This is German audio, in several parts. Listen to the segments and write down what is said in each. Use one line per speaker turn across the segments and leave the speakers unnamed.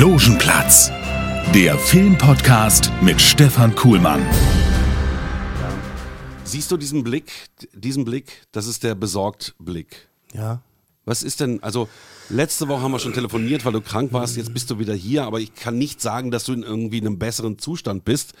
Logenplatz, der Filmpodcast mit Stefan Kuhlmann.
Siehst du diesen Blick, diesen Blick, das ist der besorgt Blick.
Ja.
Was ist denn, also letzte Woche haben wir schon telefoniert, weil du krank warst, jetzt bist du wieder hier, aber ich kann nicht sagen, dass du in irgendwie einem besseren Zustand bist,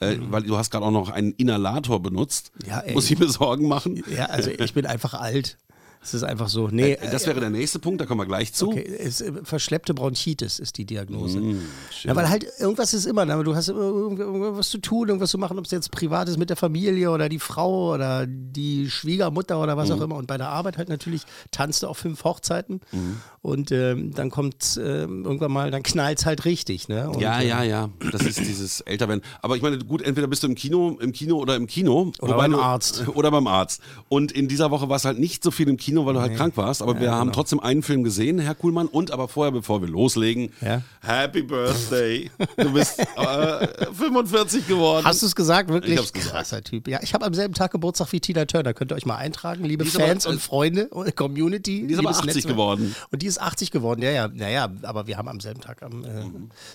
äh, weil du hast gerade auch noch einen Inhalator benutzt.
Ja, ey.
Muss ich mir Sorgen machen?
Ja, also ich bin einfach alt. Es ist einfach so. Nee,
Äh, das wäre der nächste Punkt, da kommen wir gleich zu.
Okay, es, äh, verschleppte Bronchitis ist die Diagnose.
Mm,
ja, weil halt irgendwas ist immer, du hast irgendwas zu tun, irgendwas zu machen, ob es jetzt privat ist mit der Familie oder die Frau oder die Schwiegermutter oder
Mm.
was auch immer. Und bei der Arbeit halt natürlich tanzt du auf fünf Hochzeiten
Mm.
und ähm, dann kommt ähm, irgendwann mal, dann knallt es halt richtig. Ne? Und,
Ja, ja, ja. Das ist dieses Älterwerden. Aber ich meine, gut, entweder bist du im Kino, im Kino oder im Kino.
Oder beim
du,
Arzt.
Oder beim Arzt. Und in dieser Woche war es halt nicht so viel im Kino, weil du halt krank warst. Aber wir haben trotzdem einen Film gesehen, Herr Kuhlmann. Und aber vorher, bevor wir loslegen,
Ja.
Happy Birthday. Du bist äh, 45 geworden.
Hast du es gesagt? Wirklich
Ich hab's gesagt.
krasser Typ. Ja, ich habe am selben Tag Geburtstag wie Tina Turner. Könnt ihr euch mal eintragen, liebe
Die ist aber-
Fans und Freunde und Community.
Die ist aber
liebes
80
Netzwerk.
geworden.
Und die ist 80 geworden, ja, ja. Naja, aber wir haben am selben Tag, am äh,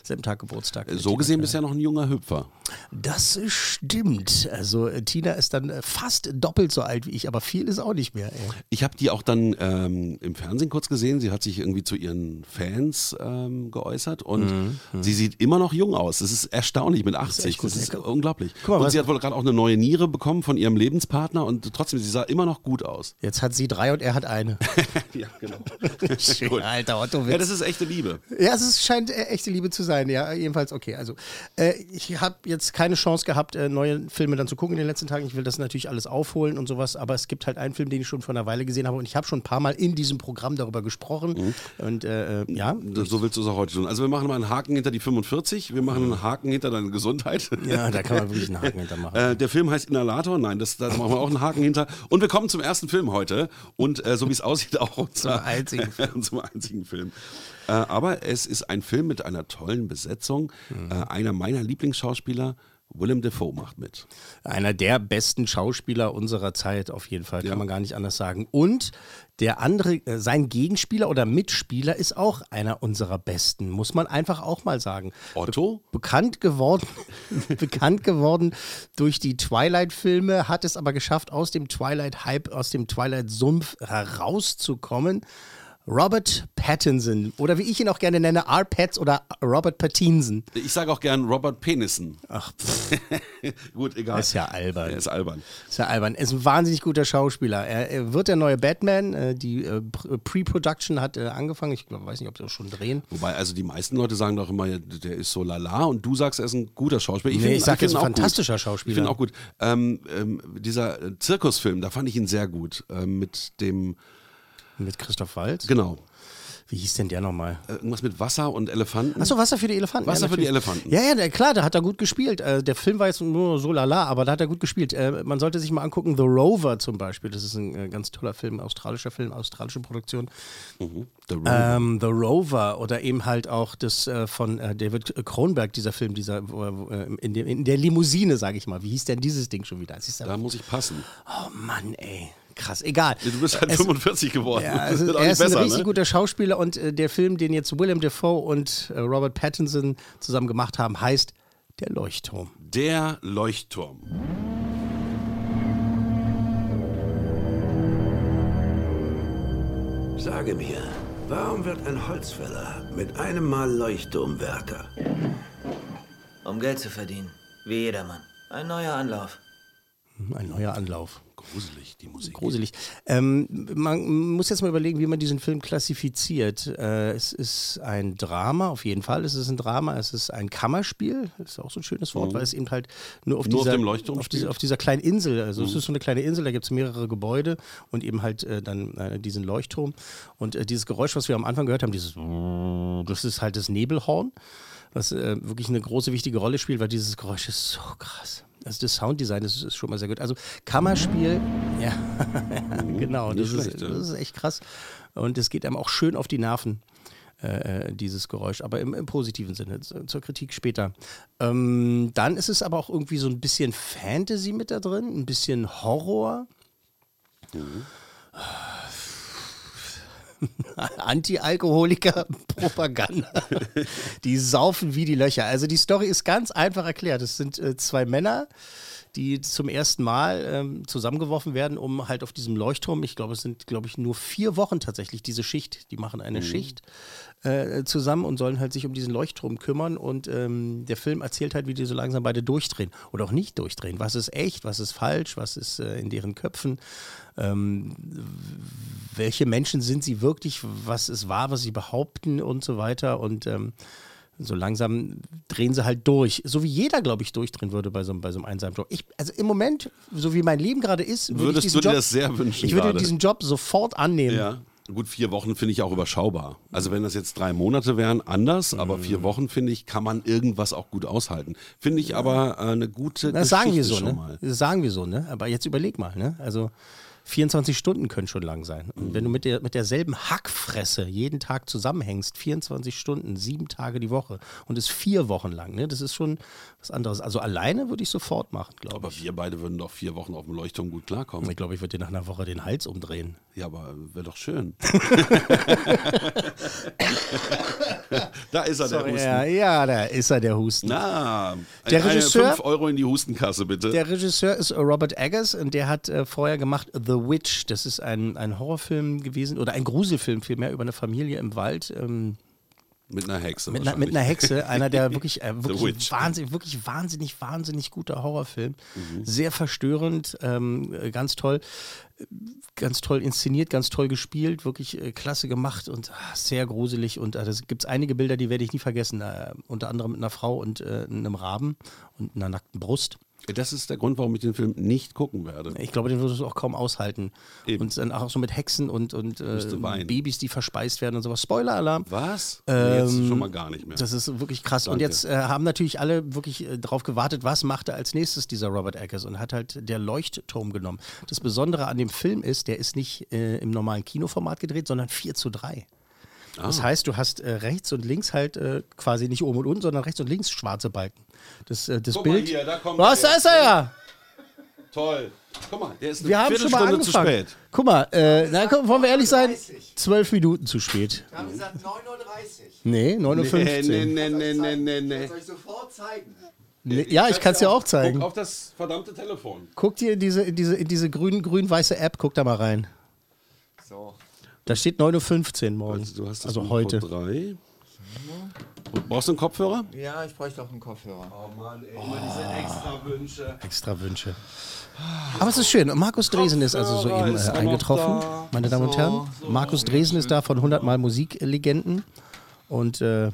selben Tag Geburtstag.
so gesehen bist du ja noch ein junger Hüpfer.
Das stimmt. Also äh, Tina ist dann äh, fast doppelt so alt wie ich, aber viel ist auch nicht mehr. Ey.
Ich habe die auch dann ähm, im Fernsehen kurz gesehen. Sie hat sich irgendwie zu ihren Fans ähm, geäußert und sie sieht immer noch jung aus. Das ist erstaunlich mit 80.
Mhm, echt gut.
das ist unglaublich.
Mal,
und sie hat wohl gerade auch eine neue Niere bekommen von ihrem Lebenspartner und trotzdem, sie sah immer noch gut aus.
Jetzt hat sie drei und er hat eine.
ja, genau.
Schön, Alter Otto
Ja, das ist echte Liebe.
Ja, es ist, scheint äh, echte Liebe zu sein, ja, jedenfalls okay. Also, äh, ich habe jetzt keine Chance gehabt, äh, neue Filme dann zu gucken in den letzten Tagen. Ich will das natürlich alles aufholen und sowas, aber es gibt halt einen Film, den ich schon vor einer Weile gesehen habe und ich habe schon ein paar Mal in diesem Programm darüber gesprochen. Und äh, äh, ja,
So willst du es auch heute tun. Also wir machen mal einen Haken hinter die 45, wir machen einen Haken hinter deine Gesundheit.
ja, da kann man wirklich einen Haken hintermachen.
Äh, der Film heißt Inhalator. Nein, das, da machen wir auch einen Haken hinter. Und wir kommen zum ersten Film heute. Und äh, so wie es aussieht, auch zum
einzigen Film.
zum einzigen Film. Äh, aber es ist ein Film mit einer tollen Besetzung.
Mhm.
Äh, einer meiner Lieblingsschauspieler, Willem Dafoe, macht mit.
Einer der besten Schauspieler unserer Zeit, auf jeden Fall, kann
Ja.
man gar nicht anders sagen. Und der andere, äh, sein Gegenspieler oder Mitspieler ist auch einer unserer besten, muss man einfach auch mal sagen.
Otto?
bekannt geworden, bekannt geworden durch die Twilight-Filme, hat es aber geschafft, aus dem Twilight-Hype, aus dem Twilight-Sumpf herauszukommen. Robert Pattinson oder wie ich ihn auch gerne nenne, R. Pats oder Robert Pattinson.
Ich sage auch gern Robert Penissen.
Ach,
Gut, egal.
ist ja albern.
Er ist albern.
Ist ja albern. Er ist ein wahnsinnig guter Schauspieler. Er, er wird der neue Batman. Äh, die äh, Pr- Pre-Production hat äh, angefangen. Ich weiß nicht, ob sie das schon drehen.
Wobei, also die meisten Leute sagen doch immer, der ist so lala und du sagst, er ist ein guter Schauspieler.
Nee,
find-
ich sag
find
jetzt
ihn auch
fantastischer
gut.
Schauspieler.
Ich finde auch gut. Ähm, ähm, dieser äh, Zirkusfilm, da fand ich ihn sehr gut. Ähm, mit dem,
Mit Christoph Waltz.
genau,
Wie hieß denn der nochmal?
äh, irgendwas mit Wasser und Elefanten.
Achso, Wasser für die Elefanten.
Wasser
ja,
für die. Elefanten.
Ja, ja, klar, da hat er gut gespielt. Äh, der Film war jetzt nur so lala, aber da hat er gut gespielt. Äh, man sollte sich mal angucken, The Rover zum Beispiel. Das ist ein ganz toller Film, australischer Film, australische Produktion.
The Rover.
Ähm, The Rover oder eben halt auch das von David Kronberg, dieser Film, dieser in, dem, in der Limousine, sage ich mal. Wie hieß denn dieses Ding schon wieder?
Da muss ich passen.
oh Mann, ey. Krass, egal.
Du bist halt
Es-
45 geworden.
Ja,
Das
also
wird auch
er
nicht
ist ein
besser,
richtig
ne?
guter Schauspieler und äh, der Film, den jetzt Willem Dafoe und äh, Robert Pattinson zusammen gemacht haben, heißt Der Leuchtturm.
Der Leuchtturm.
Sage mir, warum wird ein Holzfäller mit einem Mal Leuchtturmwärter?
Um Geld zu verdienen. Wie jedermann. Ein neuer Anlauf.
Ein neuer Anlauf.
Gruselig, die Musik.
Gruselig. Ähm, man muss jetzt mal überlegen, wie man diesen Film klassifiziert. Äh, es ist ein Drama, auf jeden Fall. Es ist ein Drama. Es ist ein Kammerspiel. Das ist auch so ein schönes Wort, weil es eben halt nur auf,
Mhm. Nur auf
dieser, auf, diese,
spielt? Mhm.
auf dieser kleinen Insel. Also es ist so eine kleine Insel, da gibt es mehrere Gebäude und eben halt äh, dann äh, diesen Leuchtturm. Und äh, dieses Geräusch, was wir am Anfang gehört haben, dieses das ist halt das Nebelhorn, was wirklich eine große, wichtige Rolle spielt, weil dieses Geräusch ist so krass. Also das Sounddesign ist, ist schon mal sehr gut. Also Kammerspiel, ja, genau, das ist, das ist echt krass. Und es geht einem auch schön auf die Nerven, äh, äh, dieses Geräusch, aber im, im positiven Sinne, zur Kritik später. Ähm, dann ist es aber auch irgendwie so ein bisschen Fantasy mit da drin, ein bisschen Horror. Anti-Alkoholiker-Propaganda. die saufen wie die Löcher. Also die Story ist ganz einfach erklärt. Es sind äh, zwei Männer, die zum ersten Mal ähm, zusammengeworfen werden, um halt auf diesem Leuchtturm, ich glaube, es sind, glaube ich, nur vier Wochen tatsächlich diese Schicht, die machen eine Schicht äh, zusammen und sollen halt sich um diesen Leuchtturm kümmern und ähm, der Film erzählt halt, wie die so langsam beide durchdrehen oder auch nicht durchdrehen. Was ist echt, was ist falsch, was ist äh, in deren Köpfen, ähm, welche Menschen sind sie wirklich, was ist wahr, was sie behaupten und so weiter und ähm, so langsam drehen sie halt durch. So wie jeder, glaube ich, durchdrehen würde bei so, einem- bei so einem einsamen Job. Ich, also im Moment, so wie mein Leben gerade ist, würde
Würdest
ich diesen
du dir
Job,
das sehr wünschen
Ich würde
gerade?
diesen Job sofort annehmen.
Ja. Gut, vier Wochen finde ich auch überschaubar. Also wenn das jetzt drei Monate wären, anders, aber
Mhm.
vier Wochen finde ich, kann man irgendwas auch gut aushalten. Finde ich aber äh, eine gute
Das sagen wir
Geschichte
so,
schon
ne?
mal.
Das sagen wir so, ne? Aber jetzt überleg mal, ne? Also 24 Stunden können schon lang sein. Und wenn du mit, der, mit derselben Hackfresse jeden Tag zusammenhängst, 24 Stunden, sieben Tage die Woche und es vier Wochen lang, ne? Das ist schon was anderes. Also alleine würde ich sofort machen, glaube
Aber
ich.
wir beide würden doch vier Wochen auf dem Leuchtturm gut klarkommen.
Ich glaube, ich würde dir nach einer Woche den Hals umdrehen.
Ja, aber wäre doch schön. da ist er, der Husten.
Ja, ja, da ist er, der Husten.
Na,
Der
eine
Regisseur-
5 Euro in die Hustenkasse, bitte.
Der Regisseur ist Robert Eggers und der hat äh, vorher gemacht The Witch. Das ist ein, ein Horrorfilm gewesen oder ein Gruselfilm vielmehr über eine Familie im Wald. Ähm,
mit einer Hexe.
mit, einer, mit einer. Hexe, einer der wirklich, äh, wirklich, wahnsinnig, wirklich wahnsinnig, wahnsinnig guter Horrorfilm.
Mhm.
Sehr verstörend, ähm, äh, ganz toll, ganz toll inszeniert, ganz toll gespielt, wirklich äh, klasse gemacht und ah, sehr gruselig. Und äh, es gibt einige Bilder, die werde ich nie vergessen. Äh, unter anderem mit einer Frau und äh, einem Raben und einer nackten Brust.
Das ist der Grund, warum ich den Film nicht gucken werde.
Ich glaube, den würdest du auch kaum aushalten.
Eben.
Und dann auch so mit Hexen und, und äh. Babys, die verspeist werden und sowas. Spoiler-Alarm.
Was?
Ähm,
Jetzt schon mal gar nicht mehr.
Das ist wirklich krass. Und
Danke.
jetzt äh, haben natürlich alle wirklich äh, drauf gewartet, was macht er als nächstes, dieser Robert Eggers, und hat halt der Leuchtturm genommen. Das Besondere an dem Film ist, der ist nicht äh, im normalen Kinoformat gedreht, sondern 4 zu 3.
Ah.
Das heißt, du hast äh, rechts und links halt äh, quasi nicht oben und unten, sondern rechts und links schwarze Balken. Das, äh, das
Guck mal
Bild.
hier, da kommt
Was, da ist er ja!
Toll. Guck mal, der ist eine
Wir haben schon mal
Viertelstunde zu
angefangen.
spät.
Guck mal, äh, na, komm, wollen wir ehrlich sein? Zwölf Minuten zu spät.
Wir haben gesagt 9.30 Uhr.
Nee, 9.15 Uhr.
Nee, nee, nee, nee, nee, nee, nee.
Soll ich sofort zeigen?
Nee, ja, ich kann es dir auch
Guck
zeigen.
auf das verdammte Telefon.
Guck dir in diese, in diese, in diese grün- grün-weiße App, guck da mal rein.
So.
Da steht 9.15 Uhr morgen.
Also, du hast das
also heute.
Drei. Brauchst du einen Kopfhörer?
Ja, ich bräuchte auch einen Kopfhörer.
Oh Mann, ey, immer diese extra Wünsche.
Extra Wünsche. Aber es ist schön. Markus Dresen ist also soeben
ist
äh, eingetroffen,
da.
meine Damen und Herren. Markus Dresen ist da von 100 Mal Musiklegenden und äh,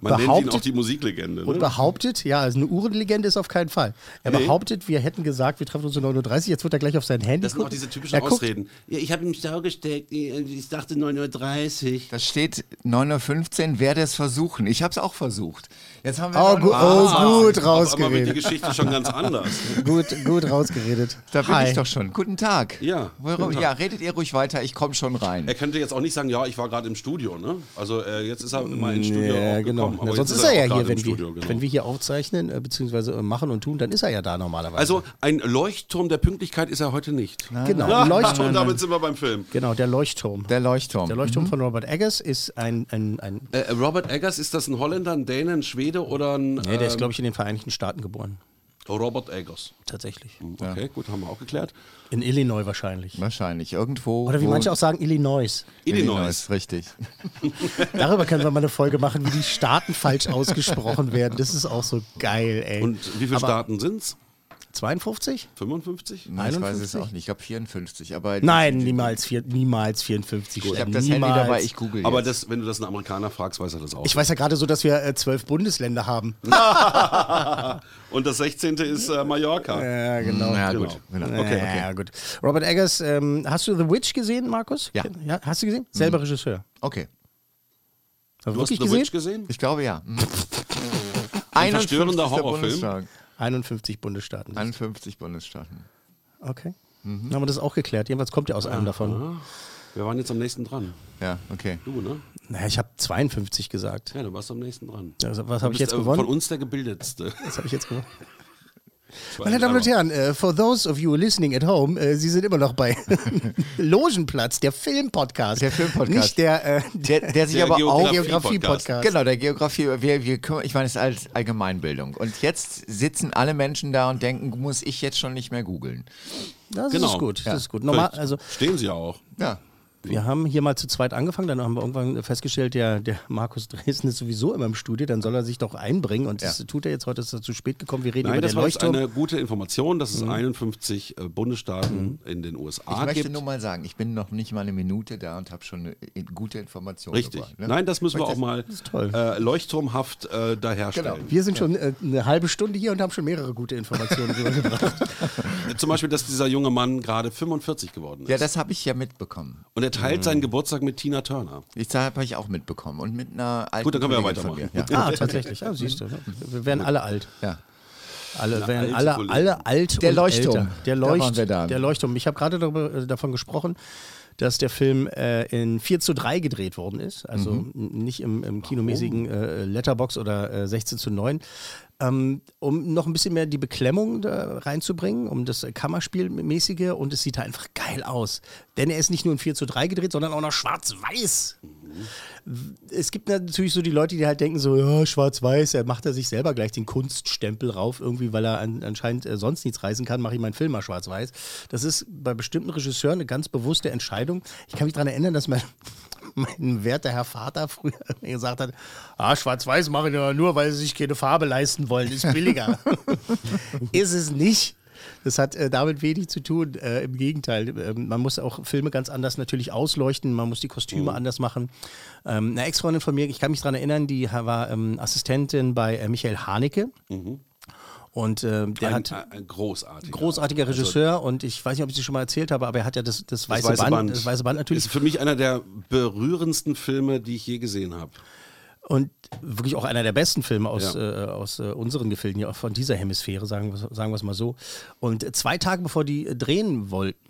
Man nennt ihn auch
behauptet,
die Musiklegende.
und
Ne?
behauptet, ja, also eine Uhrenlegende ist auf keinen Fall. Er
Nee.
behauptet, wir hätten gesagt, wir treffen uns um 9.30 Uhr, jetzt wird er gleich auf sein Handy
Das sind auch diese typischen
Er guckt-
Ausreden. Ja, ich habe im Stau gesteckt, ich dachte 9.30 Uhr.
Das steht 9.15 Uhr, werde es versuchen. Ich habe es auch versucht. Jetzt haben wir
Oh,
9.30
gu oh gut
Auf einmal wird die
rausgeredet.
Geschichte schon ganz anders.
Gut, gut rausgeredet.
Da bin
Hi.
ich doch schon. Guten Tag.
Ja,
Warum,
guten Tag.
ja, redet ihr ruhig weiter, ich komme schon rein.
Er könnte jetzt auch nicht sagen, ja, ich war gerade im Studio, ne? Also äh, jetzt ist er mal ins Studio
Ja, genau.
gekommen.
Na,
aber
sonst ist er ja
auch
hier, wenn,
im
wir,
Studio, genau.
wenn wir hier aufzeichnen, äh, beziehungsweise äh, machen und tun, dann ist er ja da normalerweise.
Also ein Leuchtturm der Pünktlichkeit ist er heute nicht.
genau,
Ja,
Leuchtturm.
und damit sind wir beim Film.
Genau, der Leuchtturm.
Der Leuchtturm.
Der Leuchtturm von Robert Eggers ist ein, ein, ein
Äh, Robert Eggers, ist das ein Holländer, ein Däne, ein Schwede oder ein
nee, der ist,
ähm,
glaube ich, in den Vereinigten Staaten geboren.
Robert Eggers?
Tatsächlich.
Okay, gut, haben wir auch geklärt.
In Illinois wahrscheinlich.
Wahrscheinlich. Irgendwo.
Oder wie manche auch sagen, Illinois.
Illinois.
Richtig.
Darüber können wir mal eine Folge machen, wie die Staaten falsch ausgesprochen werden. Das ist auch so geil, ey.
Und wie viele
Aber
Staaten sind's?
52?
55?
Nein, ich weiß es
51?
auch nicht. Ich glaube 54. Aber
Nein, niemals, vier, niemals 54.
Ich habe das Handy dabei, ich google
Aber
jetzt.
das, wenn du das einen Amerikaner fragst, weiß er das auch.
Ich weiß ja gerade so, dass wir äh, zwölf Bundesländer haben.
Und das 16. ist äh, Mallorca.
Ja, genau.
ja,
genau.
gut. Genau.
Okay,
Okay.
Ja, gut. Robert Eggers, ähm, hast du The Witch gesehen, Markus?
Ja.
ja hast du gesehen? Selber Regisseur.
Okay.
Hast du
Du hast The
gesehen?
Witch gesehen?
Ich glaube ja. Mhm.
verstörender
51.
Horrorfilm.
Bundesstaat.
51 Bundesstaaten.
51 Bundesstaaten.
Okay.
Mhm.
Dann haben wir das auch geklärt. Jedenfalls kommt ja aus einem davon.
Wir waren jetzt am nächsten dran.
Ja, okay.
Du, ne?
Naja, ich habe 52 gesagt.
Ja, du warst am nächsten dran.
Also, was habe ich jetzt
äh,
gewonnen?
Von uns der gebildetste.
Was habe ich jetzt gewonnen? Meine Damen und Herren, äh, for those of you listening at home, äh, Sie sind immer noch bei Logenplatz, der Filmpodcast.
Der Filmpodcast.
Nicht der, äh,
Der, der sich
Der
aber auch.
Geografie-Podcast.
Genau, der Geografie, wir, wir, kümmern- ich meine, es ist als Allgemeinbildung. Und jetzt sitzen alle Menschen da und denken, muss ich jetzt schon nicht mehr googeln.
Das
Genau.
ist gut.
Ja.
Das ist gut. Normal, also
Stehen sie ja auch.
Ja.
Wir haben hier mal zu zweit angefangen, dann haben wir irgendwann festgestellt, der, der Markus Dresden ist sowieso immer im Studio, dann soll er sich doch einbringen und das
Ja.
tut er jetzt. Heute ist er zu spät gekommen. Wir reden
Nein,
über
das
den
war jetzt
Leuchtturm.
eine gute Information, dass es 51 äh, Bundesstaaten in den
Ich
USA
möchte
gibt.
nur mal sagen, ich bin noch nicht mal eine Minute da und habe schon eine in- gute Information
Richtig.
gebracht, ne?
Nein, das müssen wir auch mal äh, leuchtturmhaft äh, da herstellen.
Genau.
wir sind schon äh, eine halbe Stunde hier und haben schon mehrere gute Informationen rübergebracht.
Zum Beispiel, dass dieser junge Mann gerade 45 geworden ist.
Ja, das habe ich ja mitbekommen.
Und er teilt seinen Geburtstag mit Tina Turner.
Ich habe ich auch mitbekommen. Und mit einer alten
Gut, dann können wir
Kollegin von
weitermachen.
Ja.
ah, tatsächlich. Ja, siehst du. Wir werden alle alt.
ja.
Alle werden alle,
Kollegen.
alle alt
Der
und
Leuchtturm.
Älter. Der, Leucht, der Leuchtturm. Ich habe gerade darüber, äh, davon gesprochen, dass der Film äh, in 4 zu 3 gedreht worden ist. Also
Mhm.
nicht im, im kinomäßigen äh, Letterbox oder äh, 16 zu 9. Ähm, um noch ein bisschen mehr die Beklemmung da reinzubringen, um das Kammerspielmäßige und es sieht da einfach geil aus. Denn er ist nicht nur in 4 zu 3 gedreht, sondern auch noch schwarz-weiß es gibt natürlich so die Leute, die halt denken so, ja, schwarz-weiß, er macht er sich selber gleich den Kunststempel rauf, irgendwie, weil er an, anscheinend äh, sonst nichts reißen kann, mache ich meinen Film mal schwarz-weiß. Das ist bei bestimmten Regisseuren eine ganz bewusste Entscheidung. Ich kann mich daran erinnern, dass mein, mein werter Herr Vater früher gesagt hat, ah, schwarz-weiß machen ja nur, weil sie sich keine Farbe leisten wollen, ist billiger. ist es nicht. Das hat äh, damit wenig zu tun. Äh, Im Gegenteil, ähm, man muss auch Filme ganz anders natürlich ausleuchten. Man muss die Kostüme anders machen. Ähm, eine Ex-Freundin von mir, ich kann mich daran erinnern, die war ähm, Assistentin bei äh, Michael Haneke. Und ähm, der
ein,
hat
ein, großartiger.
großartiger Regisseur und ich weiß nicht, ob ich es schon mal erzählt habe, aber er hat ja das, das, weiße,
Das weiße
Band,
Band.
das weiße Band natürlich
Ist für mich einer der berührendsten Filme, die ich je gesehen habe.
und wirklich auch einer der besten Filme aus,
Ja.
äh, aus äh, unseren Gefilden, hier von dieser Hemisphäre, sagen, wir- sagen wir es mal so. Und äh, zwei Tage bevor die äh, drehen wollten,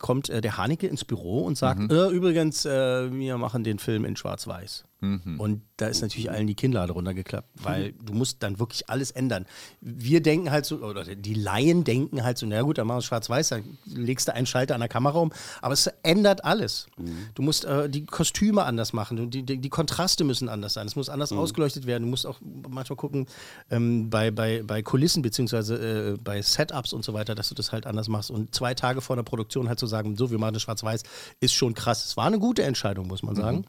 kommt äh, der Haneke ins Büro und sagt,
Mhm.
äh, übrigens, äh, wir machen den Film in Schwarz-Weiß.
Mhm.
Und da ist natürlich allen die Kinnlade runtergeklappt, weil du musst dann wirklich alles ändern. Wir denken halt so, oder die Laien denken halt so, na gut, dann machen wir es schwarz-weiß, dann legst du einen Schalter an der Kamera um, aber es ändert alles.
Mhm.
Du musst äh, die Kostüme anders machen, die, die, die Kontraste müssen anders sein, es muss anders ausgeleuchtet werden, du musst auch manchmal gucken, ähm, bei, bei, bei Kulissen beziehungsweise äh, bei Setups und so weiter, dass du das halt anders machst. Und zwei Tage vor der Produktion halt zu sagen, so, wir machen das schwarz-weiß, ist schon krass. Es war eine gute Entscheidung, muss man sagen.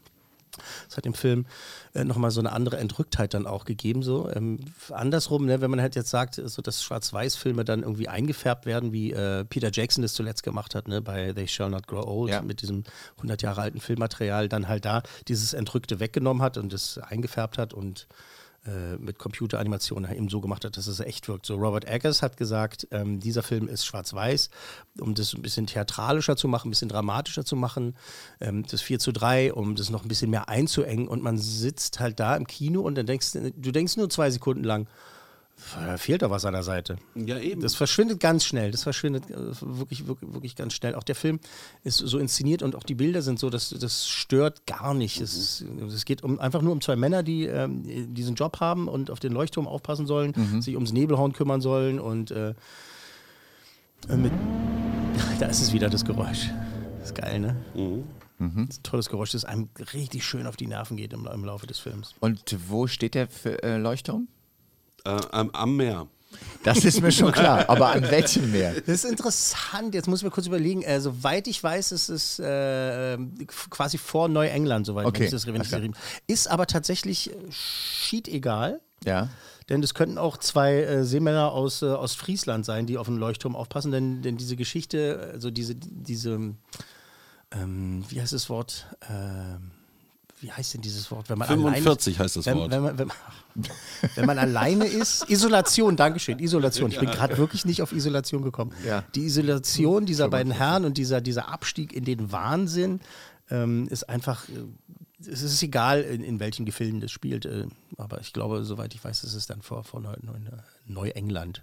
Das hat dem Film äh, nochmal so eine andere Entrücktheit dann auch gegeben. So. Ähm, andersrum, ne, wenn man halt jetzt sagt, so dass Schwarz-Weiß-Filme dann irgendwie eingefärbt werden, wie äh, Peter Jackson das zuletzt gemacht hat, ne, bei They Shall Not Grow Old,
Ja.
mit diesem 100 Jahre alten Filmmaterial, dann halt da dieses Entrückte weggenommen hat und es eingefärbt hat und äh, mit Computeranimationen eben so gemacht hat, dass es echt wirkt. So Robert Eggers hat gesagt, ähm, dieser Film ist schwarz-weiß, um das ein bisschen theatralischer zu machen, ein bisschen dramatischer zu machen. Ähm, das 4 zu 3, um das noch ein bisschen mehr einzuengen. Und man sitzt halt da im Kino und dann denkst du, du denkst nur zwei Sekunden lang, da fehlt doch was an der Seite.
Ja, eben.
Das verschwindet ganz schnell. Das verschwindet äh, wirklich, wirklich, wirklich ganz schnell. Auch der Film ist so inszeniert und auch die Bilder sind so, dass das stört gar nicht. Es, ist- es geht um, einfach nur um zwei Männer, die ähm, diesen Job haben und auf den Leuchtturm aufpassen sollen, sich ums Nebelhorn kümmern sollen und äh, äh, mit, da ist es wieder das Geräusch. Das ist geil, ne? Das ist ein tolles Geräusch, das einem richtig schön auf die Nerven geht im, im Laufe des Films.
Und wo steht der äh, Leuchtturm?
Äh, am, am Meer.
Das ist mir schon klar. Aber an welchem Meer?
Das ist interessant. Jetzt muss ich mir kurz überlegen. Äh, soweit ich weiß, ist es äh, quasi vor Neuengland, soweit
Okay.
ich das wenn ich das- Ist aber tatsächlich äh, schied egal.
Ja.
denn es könnten auch zwei äh, Seemänner aus äh, Ostfriesland sein, die auf den Leuchtturm aufpassen, denn, denn diese Geschichte, also diese, diese ähm, wie heißt das Wort? Ähm, wie heißt denn dieses Wort? Wenn man
45
alleine,
heißt das
wenn,
Wort.
Wenn man, wenn, man, wenn man alleine ist, Isolation, Dankeschön, Isolation. Ich bin gerade wirklich nicht auf Isolation gekommen.
Ja.
Die Isolation dieser beiden Herren und dieser, dieser Abstieg in den Wahnsinn ähm, ist einfach, äh, es ist egal, in, in welchen Gefilden das spielt, äh, aber ich glaube, soweit ich weiß, ist es dann vor, vor Neu- Neu- Neuengland.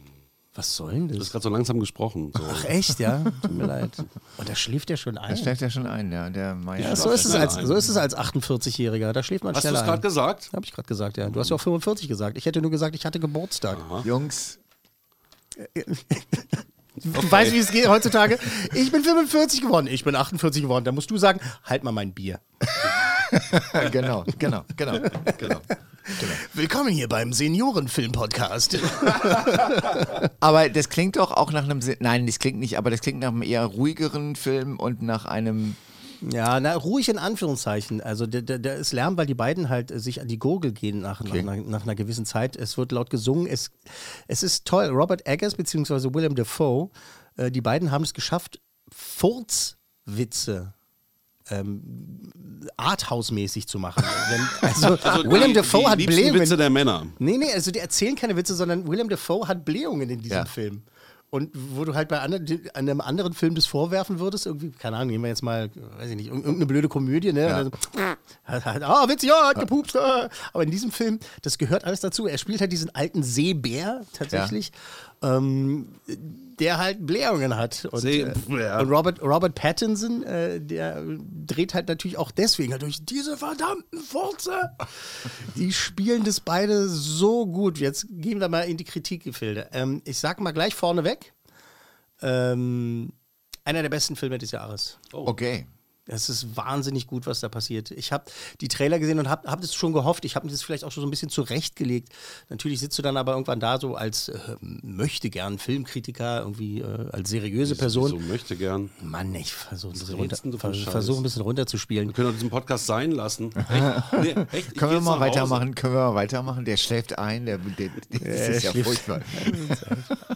Was soll denn
Du hast
das?
gerade so langsam gesprochen. So.
Ach echt, ja? Tut mir leid. Und da schläft ja schon ein.
Das schlägt ja schon ein, ja. Der Meier.
Ja, so ist, es als, so ist es als 48-Jähriger. Da schläft man
Hast du
schneller
es gerade
ein.
gesagt?
Habe ich gerade gesagt, ja. Du hast ja auch 45 gesagt. Ich hätte nur gesagt, ich hatte Geburtstag.
Jungs,
Du weißt, wie es geht heutzutage? Ich bin 45 geworden. Ich bin 48 geworden. Da musst du sagen, halt mal mein Bier.
genau, genau, genau, genau.
Willkommen hier beim Seniorenfilm-Podcast.
Aber das klingt doch auch nach einem, Se- nein, das klingt nicht, aber das klingt nach einem eher ruhigeren Film und nach einem,
Ja, na, ruhig in Anführungszeichen. Also der, der, der ist Lärm, weil die beiden halt äh, sich an die Gurgel gehen nach, nach, nach, nach einer gewissen Zeit. Es wird laut gesungen. Es, es ist toll. Robert Eggers bzw. Willem Dafoe, äh, die beiden haben es geschafft, Furzwitze ähm, Arthouse-mäßig zu machen. Denn, also, Willem
die,
Dafoe hat Blähungen.
Witze der Männer.
Nee, nee, also die erzählen keine Witze, sondern Willem Dafoe hat Blähungen in diesem
Ja.
Film. Und wo du halt bei einem anderen Film das vorwerfen würdest, irgendwie, keine Ahnung, nehmen wir jetzt mal, weiß ich nicht, irg- irgendeine blöde Komödie, ne? Also, hat, hat, ah, witzig, ja, hat gepupst. Ah. Aber in diesem Film, das gehört alles dazu. Er spielt halt diesen alten Seebär tatsächlich, ähm, der halt Blähungen hat. Und, äh,
Seebär.
und Robert, Robert Pattinson, äh, der dreht halt natürlich auch deswegen halt durch diese verdammten Furze. Die spielen das beide so gut. Jetzt gehen wir mal in die Kritikgefilde. Ähm, ich sag mal gleich vorneweg, ähm, einer der besten Filme des Jahres.
okay.
Es ist wahnsinnig gut, was da passiert. Ich habe die Trailer gesehen und habe hab das schon gehofft. Ich habe mir das vielleicht auch schon so ein bisschen zurechtgelegt. Natürlich sitzt du dann aber irgendwann da so als äh, möchte gern Filmkritiker, irgendwie äh, als seriöse Person.
So möchte gern.
Mann, ich versuche versuch ein bisschen runterzuspielen.
Wir können doch diesen Podcast sein lassen. Echt? Nee, echt?
Können wir mal
Hause.
weitermachen? Können wir mal weitermachen? Der schläft ein, der, der, das ist ja furchtbar.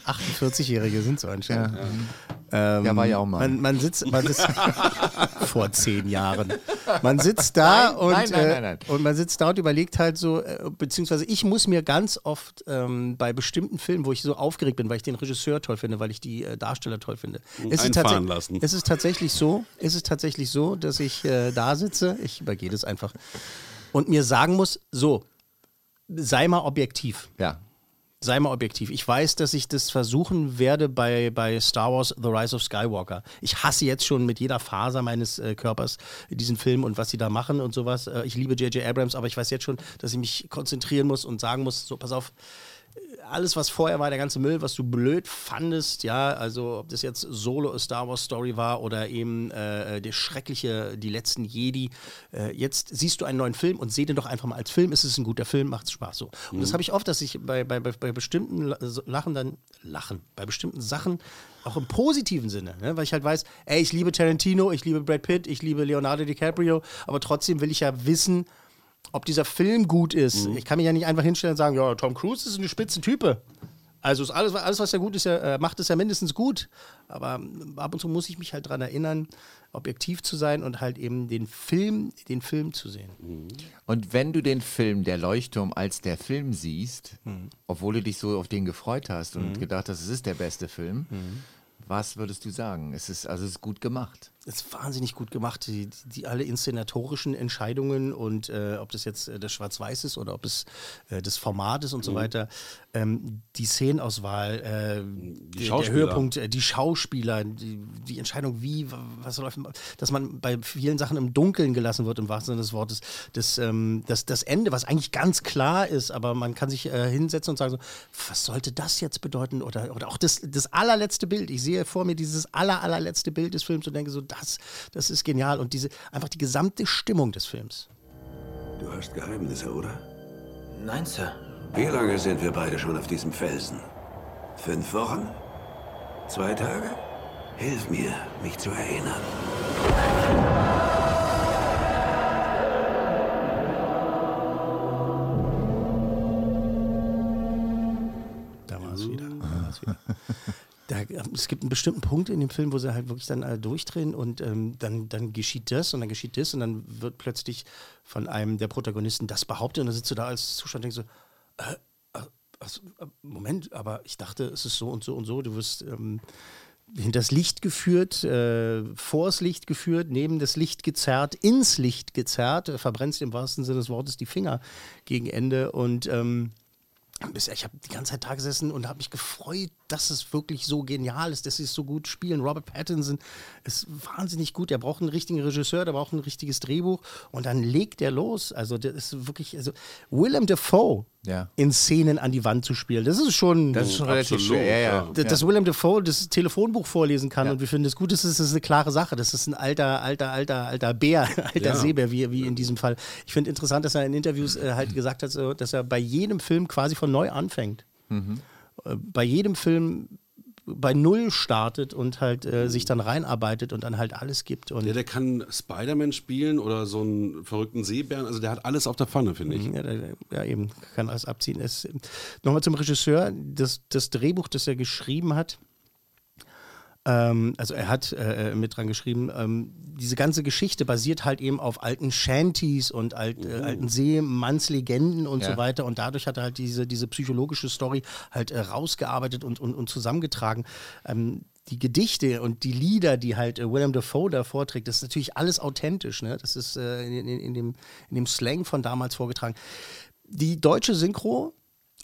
48-Jährige sind so anscheinend. Ähm,
Der war ja auch mal.
Man, man sitzt, man sitzt vor zehn Jahren. Man sitzt da
Nein,
und,
nein, nein,
äh,
nein, nein.
und man sitzt da und überlegt halt so, äh, beziehungsweise ich muss mir ganz oft ähm, bei bestimmten Filmen, wo ich so aufgeregt bin, weil ich den Regisseur toll finde, weil ich die äh, Darsteller toll finde. Es ist,
lassen.
es ist tatsächlich so, es ist tatsächlich so, dass ich äh, da sitze, ich übergehe das einfach und mir sagen muss, so, sei mal objektiv
Ja.
Sei mal objektiv. Ich weiß, dass ich das versuchen werde bei, bei Star Wars The Rise of Skywalker. Ich hasse jetzt schon mit jeder Faser meines äh, Körpers diesen Film und was sie da machen und sowas. Äh, ich liebe J.J. Abrams, aber ich weiß jetzt schon, dass ich mich konzentrieren muss und sagen muss, so pass auf, alles, was vorher war, der ganze Müll, was du blöd fandest, ja, also ob das jetzt Solo a Star Wars Story war oder eben äh, der schreckliche Die letzten Jedi, äh, jetzt siehst du einen neuen Film und seh den doch einfach mal als Film, es ist ein guter Film, macht Spaß so. Und das habe ich oft, dass ich bei, bei, bei, bestimmten Lachen dann, Lachen, bei bestimmten Sachen auch im positiven Sinne, ne? weil ich halt weiß, ey, ich liebe Tarantino, ich liebe Brad Pitt, ich liebe Leonardo DiCaprio, aber trotzdem will ich ja wissen, ob dieser Film gut ist. Ich kann mich ja nicht einfach hinstellen und sagen, ja, Tom Cruise ist eine spitze Type. Also ist alles, alles, was er gut ist, er äh, macht es ja mindestens gut. Aber ähm, ab und zu muss ich mich halt daran erinnern, objektiv zu sein und halt eben den Film, den Film zu sehen.
Und wenn du den Film Der Leuchtturm als der Film siehst,
Mhm.
obwohl du dich so auf den gefreut hast und gedacht hast, es ist der beste Film,
Mhm.
was würdest du sagen? Es ist, also es ist gut gemacht.
Ist wahnsinnig gut gemacht. Die, die, die alle inszenatorischen Entscheidungen und äh, ob das jetzt äh, das Schwarz-Weiß ist oder ob es äh, das Format ist und so weiter. Ähm, die Szenenauswahl, äh, der, der
Schauspieler.
Höhepunkt, äh, die Schauspieler, die, die Entscheidung, wie, wa- was läuft, dass man bei vielen Sachen im Dunkeln gelassen wird, im wahrsten Sinne des Wortes. Das, ähm, das, das Ende, was eigentlich ganz klar ist, aber man kann sich äh, hinsetzen und sagen so, was sollte das jetzt bedeuten? Oder, oder auch das, das allerletzte Bild. Ich sehe vor mir dieses aller, allerletzte Bild des Films und denke so, das, das ist genial. Und diese, einfach die gesamte Stimmung des Films.
Du hast Geheimnisse, oder?
Nein, Sir.
Wie lange sind wir beide schon auf diesem Felsen? Fünf Wochen? Zwei Tage? Hilf mir, mich zu erinnern.
Da war es wieder. Da war's wieder. Da, es gibt einen bestimmten Punkt in dem Film, wo sie halt wirklich dann alle durchdrehen und ähm, dann, dann geschieht das und dann geschieht das und dann wird plötzlich von einem der Protagonisten das behauptet und dann sitzt du da als Zuschauer und denkst so, äh, äh, was, äh, Moment, aber ich dachte, es ist so und so und so, du wirst ähm, hinters Licht geführt, äh, vors Licht geführt, neben das Licht gezerrt, ins Licht gezerrt, verbrennst im wahrsten Sinne des Wortes die Finger gegen Ende und ähm, Ich habe die ganze Zeit da gesessen und habe mich gefreut, dass es wirklich so genial ist, dass sie es so gut spielen. Robert Pattinson ist wahnsinnig gut. Der braucht einen richtigen Regisseur, der braucht ein richtiges Drehbuch und dann legt er los. Also, der ist wirklich, also Willem Dafoe
Ja.
in Szenen an die Wand zu spielen, das ist schon.
Das ist schon relativ schwer. Ja, ja.
Dass Willem Dafoe das Telefonbuch vorlesen kann
Ja.
und wir finden es gut ist, ist, ist eine klare Sache. Das ist ein alter, alter, alter, alter Bär, alter
Ja.
Seebär, wie, wie in diesem Fall. Ich finde interessant, dass er in Interviews äh, halt gesagt hat, dass er bei jedem Film quasi von neu anfängt. Äh, bei jedem Film bei Null startet und halt äh, sich dann reinarbeitet und dann halt alles gibt. Und
Ja, der kann Spider-Man spielen oder so einen verrückten Seebären. Also der hat alles auf der Pfanne, finde ich.
Ja, der, ja, eben, kann alles abziehen. Es, Nochmal zum Regisseur. Das, das Drehbuch, das er geschrieben hat, also er hat äh, mit dran geschrieben, ähm, diese ganze Geschichte basiert halt eben auf alten Shanties und alt, äh, alten Seemannslegenden und
Ja.
so weiter. Und dadurch hat er halt diese, diese psychologische Story halt äh, rausgearbeitet und, und, und zusammengetragen. Ähm, die Gedichte und die Lieder, die halt äh, William Dafoe da vorträgt, das ist natürlich alles authentisch. Ne? Das ist äh, in, in, in, dem, in dem Slang von damals vorgetragen. Die deutsche Synchro,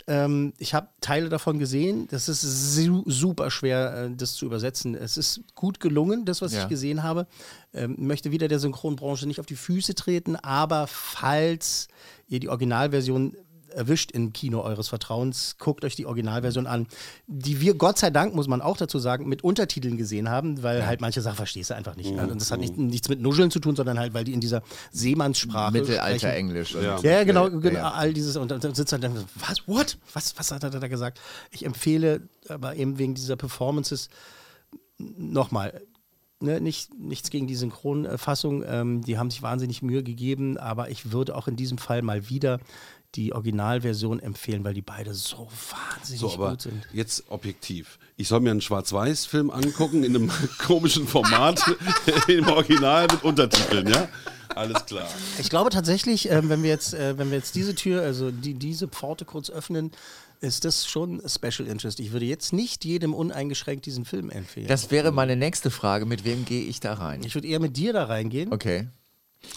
ähm, ich habe Teile davon gesehen. Das ist su super schwer, äh, das zu übersetzen. Es ist gut gelungen, das, was
Ja.
ich gesehen habe. Ähm, möchte wieder der Synchronbranche nicht auf die Füße treten, aber falls ihr die Originalversion erwischt im Kino eures Vertrauens, guckt euch die Originalversion an, die wir Gott sei Dank, muss man auch dazu sagen, mit Untertiteln gesehen haben, weil halt manche Sachen verstehst du einfach nicht. Und das hat nicht, nichts mit Nuscheln zu tun, sondern halt, weil die in dieser Seemannssprache
Mittelalter
sprechen.
Englisch. und-
Ja.
Ja, ja, genau,
Ja,
genau
ja.
all dieses und dann sitzt er dann, was, what? Was, was hat er da gesagt? Ich empfehle aber eben wegen dieser Performances nochmal, ne, nicht, nichts gegen die Synchronfassung, ähm, die haben sich wahnsinnig Mühe gegeben, aber ich würde auch in diesem Fall mal wieder die Originalversion empfehlen, weil die beide so wahnsinnig
So, aber
gut sind.
jetzt objektiv. Ich soll mir einen Schwarz-Weiß-Film angucken in einem komischen Format, im Original mit Untertiteln, ja? Alles klar.
Ich glaube tatsächlich, ähm, wenn wir jetzt, äh, wenn wir jetzt diese Tür, also die, diese Pforte kurz öffnen, ist das schon Special Interest. Ich würde jetzt nicht jedem uneingeschränkt diesen Film empfehlen.
Das wäre meine nächste Frage. Mit wem gehe ich da rein?
ich würde eher mit dir da reingehen
Okay.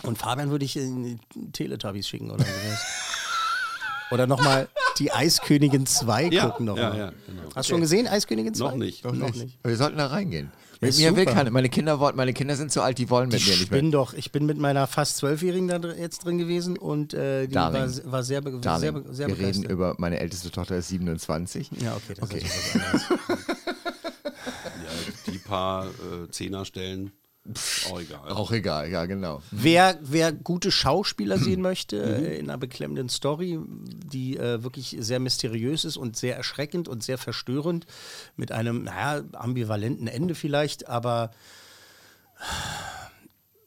und Fabian würde ich in Teletubbies schicken oder sowas. oder nochmal die Eiskönigin 2
Ja,
gucken noch
ja,
mal.
ja, genau.
Hast du schon gesehen, Eiskönigin 2?
Noch nicht.
Noch, nicht.
Wir sollten da reingehen. Mit mir will
super.
keine. Meine Kinder wollen, meine Kinder sind zu alt, die wollen mit
Ich
mir nicht mehr.
bin doch, ich bin mit meiner fast Zwölfjährigen da dr- jetzt drin gewesen und äh, die war,
Darling.
war sehr, be- sehr,
Darling,
be- sehr
wir reden über meine älteste Tochter ist 27.
ja, okay, das
Okay.
ist was anderes.
Ja, die paar äh, Zehnerstellen, auch egal.
Auch egal, ja genau.
Wer, wer gute Schauspieler sehen möchte äh, in einer beklemmenden Story, die äh, wirklich sehr mysteriös ist und sehr erschreckend und sehr verstörend, mit einem, naja, ambivalenten Ende vielleicht, aber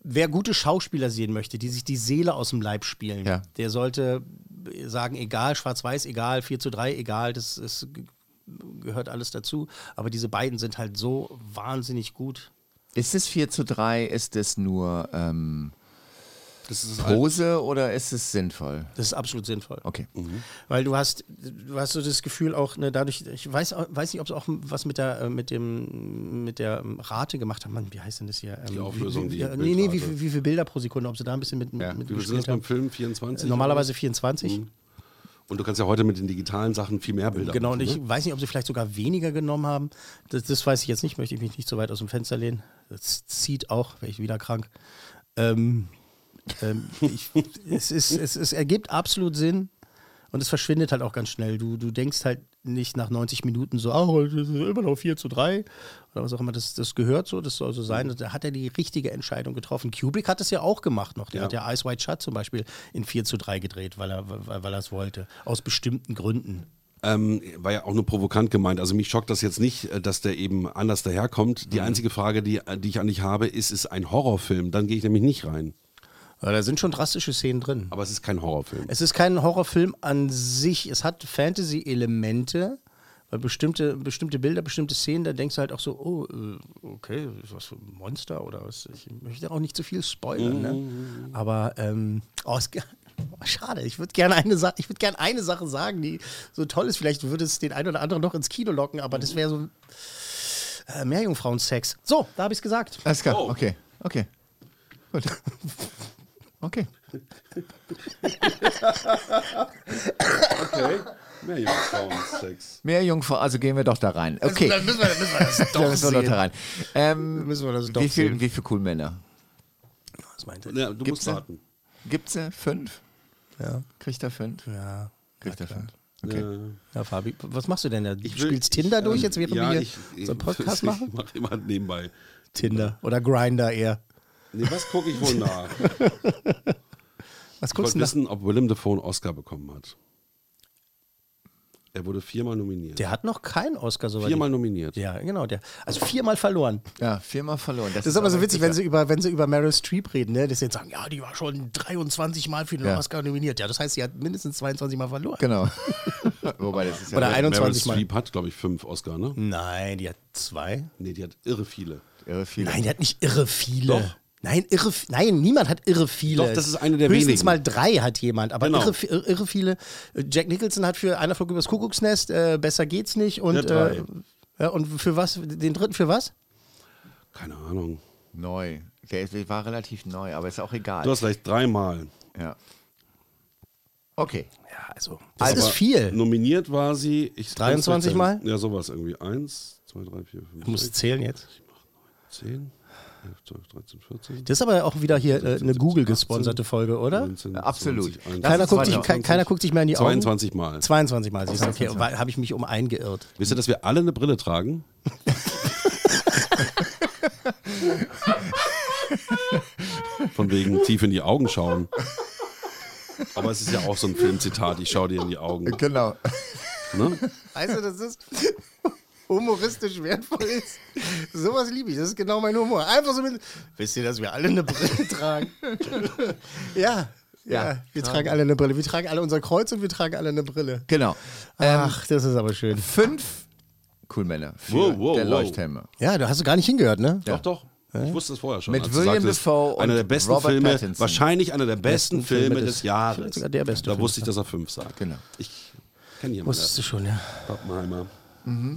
wer gute Schauspieler sehen möchte, die sich die Seele aus dem Leib spielen,
Ja.
der sollte sagen, egal, schwarz-weiß, egal, 4 zu 3, egal, das ist, gehört alles dazu. Aber diese beiden sind halt so wahnsinnig gut.
Ist es 4 zu 3? Ist es nur. Ähm,
Das ist halt,
Pose oder ist es sinnvoll?
Das ist absolut sinnvoll.
Okay.
Weil du hast, du hast so das Gefühl auch, ne, dadurch, ich weiß, weiß nicht, ob es auch was mit der, äh, mit dem, mit der ähm, Rate gemacht haben. Mann, wie heißt denn das hier? Ähm,
Die Auflösung,
wie,
die
wie, ja, Nee, nee, wie, viel- wie viele Bilder pro Sekunde, ob sie da ein bisschen mit,
Ja.
mit
wie viel sind das beim. Film? 24?
Normalerweise 24.
Und du kannst ja heute mit den digitalen Sachen viel mehr Bilder
Genau, und
machen.
ich
ne?
weiß nicht, ob sie vielleicht sogar weniger genommen haben. Das, das weiß ich jetzt nicht, möchte ich mich nicht so weit aus dem Fenster lehnen. Das zieht auch, wäre ich wieder krank. Ähm, ähm, ich, es, ist, es, es ergibt absolut Sinn und es verschwindet halt auch ganz schnell. Du, du denkst halt nicht nach 90 Minuten so, oh, das ist immer noch 4 zu 3 oder was auch immer. Das, das gehört so, das soll so sein. Da hat er die richtige Entscheidung getroffen. Kubrick hat es ja auch gemacht noch. Der
Ja.
hat ja Ice White Shut zum Beispiel in 4 zu 3 gedreht, weil er weil, er es wollte. Aus bestimmten Gründen.
Ähm, war ja auch nur provokant gemeint. Also mich schockt das jetzt nicht, äh, dass der eben anders daherkommt.
Mhm.
Die einzige Frage, die, äh, die ich an dich habe, ist, ist ein Horrorfilm? Dann gehe ich nämlich nicht rein.
Ja, da sind schon drastische Szenen drin.
Aber es ist kein Horrorfilm.
Es ist kein Horrorfilm an sich. Es hat Fantasy-Elemente, weil bestimmte, bestimmte Bilder, bestimmte Szenen, da denkst du halt auch so, oh, äh, okay, ist was für ein Monster oder was. Ich möchte auch nicht zu viel spoilern, ne? Aber, ähm, oh, es, schade. Ich würde gerne eine Sache, ich würde gerne eine Sache sagen, die so toll ist. Vielleicht würde es den einen oder anderen noch ins Kino locken, aber das wäre so äh, Meerjungfrauen-Sex. So, da habe ich es gesagt.
Alles klar,
Oh.
okay. Okay. Gut. Okay.
Okay. Mehr Jungfrauen-Sex.
Mehr Jungfrau, also gehen wir doch da rein. Okay.
Dann müssen wir, müssen wir das
Da müssen wir doch da rein. Ähm,
Müssen wir das doch
wie, viel,
sehen.
wie viel cool Männer?
Was meinte
Ja, du
Gibt's
musst raten.
Gibt's äh, fünf?
Ja.
Kriegt er fünf?
Ja.
Kriegt er fünf. Okay.
Ja, Fabi, was machst du denn da? Du
Ich will-
spielst Tinder
ich,
durch
ähm,
jetzt, während
ja,
wir
ich,
hier so einen Podcast
ich,
machen?
Ich mach immer nebenbei.
Tinder oder Grinder eher.
Nee, was gucke ich wohl nach?
Was
Ich wollte
nach?
wissen, ob Willem Dafoe einen Oscar bekommen hat. Er wurde viermal nominiert.
Der hat noch keinen Oscar so
viermal nominiert.
Ja, genau. Der, also viermal verloren.
Ja, viermal verloren.
Das ist aber so witzig, wenn sie über, wenn sie über Meryl Streep reden, ne? dass sie jetzt sagen, ja, die war schon 23 Mal für den
Ja.
Oscar nominiert. Ja, das heißt, sie hat mindestens 22 Mal verloren.
Genau. Wobei, das ist ja
Oder
irre
21
Meryl
Mal.
Streep hat, glaube ich, fünf Oscar, ne?
Nein, die hat zwei.
Nee, die hat irre viele.
viel.
Nein, die hat nicht irre viele.
Doch.
Nein, irre, nein, niemand hat irre viele.
Doch, das ist eine der
Höchstens
wenigen.
mal drei hat jemand, aber
Genau.
irre, irre, viele. Jack Nicholson hat für einer flog übers Kuckucksnest, äh, besser geht's nicht. Und, äh, ja, und für was? Den dritten für was?
Keine Ahnung.
Neu. Der ist- war relativ neu, aber ist auch egal.
Du hast recht, dreimal.
ja. Okay.
Ja, also, das ist viel.
Nominiert war sie. Ich
23 Mal?
Ja, sowas irgendwie. Eins, zwei, drei, vier, fünf,
Du musst
sechs,
zählen jetzt.
zehn, elf, zwölf, dreizehn, vierzehn.
Das ist aber auch wieder hier äh, eine Google-gesponserte Folge, oder?
19,
Absolut.
20,
Das
Keiner
ist
guckt, sich,
22.
ke- keiner guckt sich mehr in die Augen.
22 Mal.
22 Mal, siehst du, okay, habe ich mich um einen geirrt.
Wisst ihr, dass wir alle eine Brille tragen? Von wegen tief in die Augen schauen. Aber es ist ja auch so ein Filmzitat, ich schau dir in die Augen.
Genau.
Ne?
Weißt du, das ist humoristisch wertvoll ist. Sowas liebe ich. Das ist genau mein Humor. Einfach so mit. Wisst ihr, dass wir alle eine Brille tragen? ja. Ja,
Ja,
wir tragen alle eine Brille. Wir tragen alle unser Kreuz und wir tragen alle eine Brille.
Genau.
Ach, das ist aber schön.
Fünf Coolmänner für
Wow, wow,
der
wow.
Leuchthelme.
Ja, du hast du gar nicht hingehört, ne?
Doch, doch. Ich wusste es vorher schon.
Mit William Dafoe und
Einer der besten
Robert
Filme,
Pattinson.
wahrscheinlich einer der besten,
Besten Filme
Filme
des-
des Jahres.
sogar der beste
Da
Film
wusste ich, dass er fünf sagt.
Genau.
Ich kenne jemanden.
Wusstest du schon, ja.
Pappenheimer.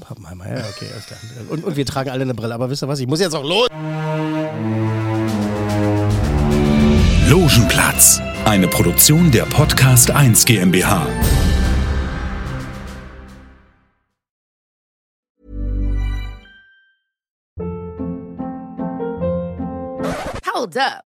Pappenheimer, ja, okay, alles klar. Und, und wir tragen alle eine Brille. Aber wisst ihr was? Ich muss jetzt auch los.
Logenplatz, eine Produktion der Podcast 1 GmbH.
Hold up.